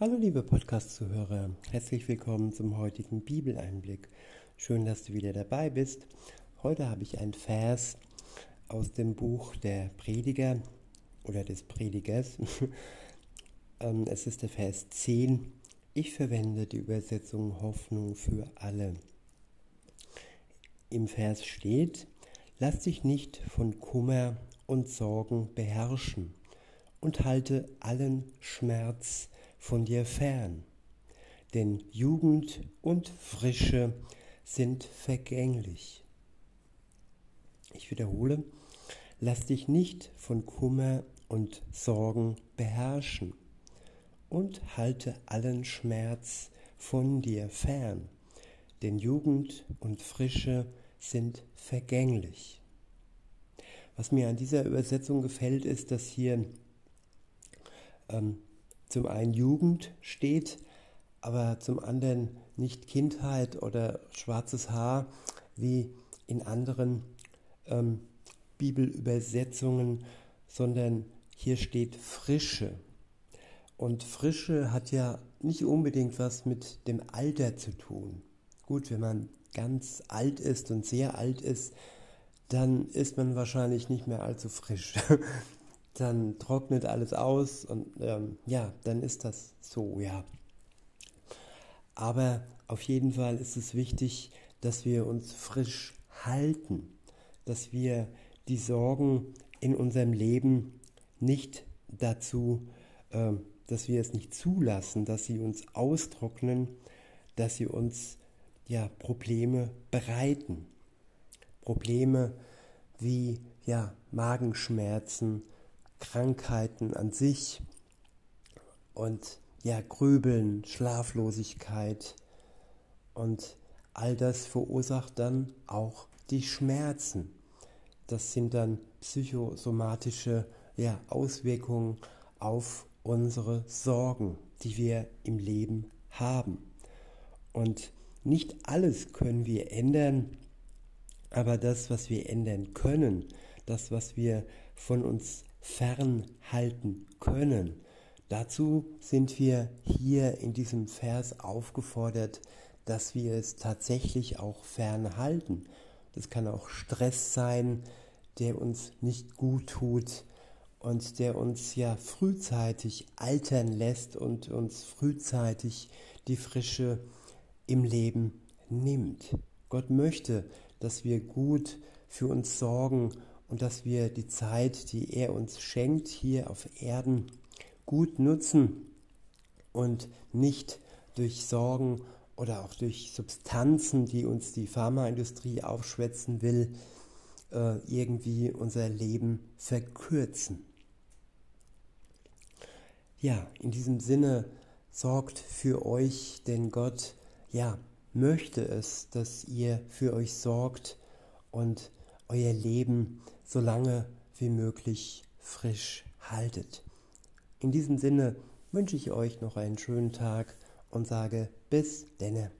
Hallo liebe Podcast-Zuhörer, herzlich willkommen zum heutigen Bibeleinblick. Schön, dass du wieder dabei bist. Heute habe ich einen Vers aus dem Buch der Prediger oder des Predigers. Ähm, es ist der Vers 10. Ich verwende die Übersetzung Hoffnung für alle. Im Vers steht, lass dich nicht von Kummer und Sorgen beherrschen und halte allen Schmerz von dir fern, denn Jugend und Frische sind vergänglich. Ich wiederhole, lass dich nicht von Kummer und Sorgen beherrschen und halte allen Schmerz von dir fern, denn Jugend und Frische sind vergänglich. Was mir an dieser Übersetzung gefällt, ist, dass hier ähm, zum einen Jugend steht, aber zum anderen nicht Kindheit oder schwarzes Haar wie in anderen ähm, Bibelübersetzungen, sondern hier steht Frische. Und Frische hat ja nicht unbedingt was mit dem Alter zu tun. Gut, wenn man ganz alt ist und sehr alt ist, dann ist man wahrscheinlich nicht mehr allzu frisch. dann trocknet alles aus und ähm, ja, dann ist das so, ja. Aber auf jeden Fall ist es wichtig, dass wir uns frisch halten, dass wir die Sorgen in unserem Leben nicht dazu, äh, dass wir es nicht zulassen, dass sie uns austrocknen, dass sie uns ja Probleme bereiten. Probleme wie ja Magenschmerzen, Krankheiten an sich und ja, Grübeln, Schlaflosigkeit und all das verursacht dann auch die Schmerzen. Das sind dann psychosomatische ja, Auswirkungen auf unsere Sorgen, die wir im Leben haben. Und nicht alles können wir ändern, aber das, was wir ändern können, das, was wir von uns fernhalten können. Dazu sind wir hier in diesem Vers aufgefordert, dass wir es tatsächlich auch fernhalten. Das kann auch Stress sein, der uns nicht gut tut und der uns ja frühzeitig altern lässt und uns frühzeitig die Frische im Leben nimmt. Gott möchte, dass wir gut für uns sorgen und dass wir die Zeit, die er uns schenkt, hier auf Erden gut nutzen und nicht durch Sorgen oder auch durch Substanzen, die uns die Pharmaindustrie aufschwätzen will, äh, irgendwie unser Leben verkürzen. Ja, in diesem Sinne sorgt für euch, denn Gott, ja, möchte es, dass ihr für euch sorgt und euer Leben so lange wie möglich frisch haltet. In diesem Sinne wünsche ich euch noch einen schönen Tag und sage bis denne.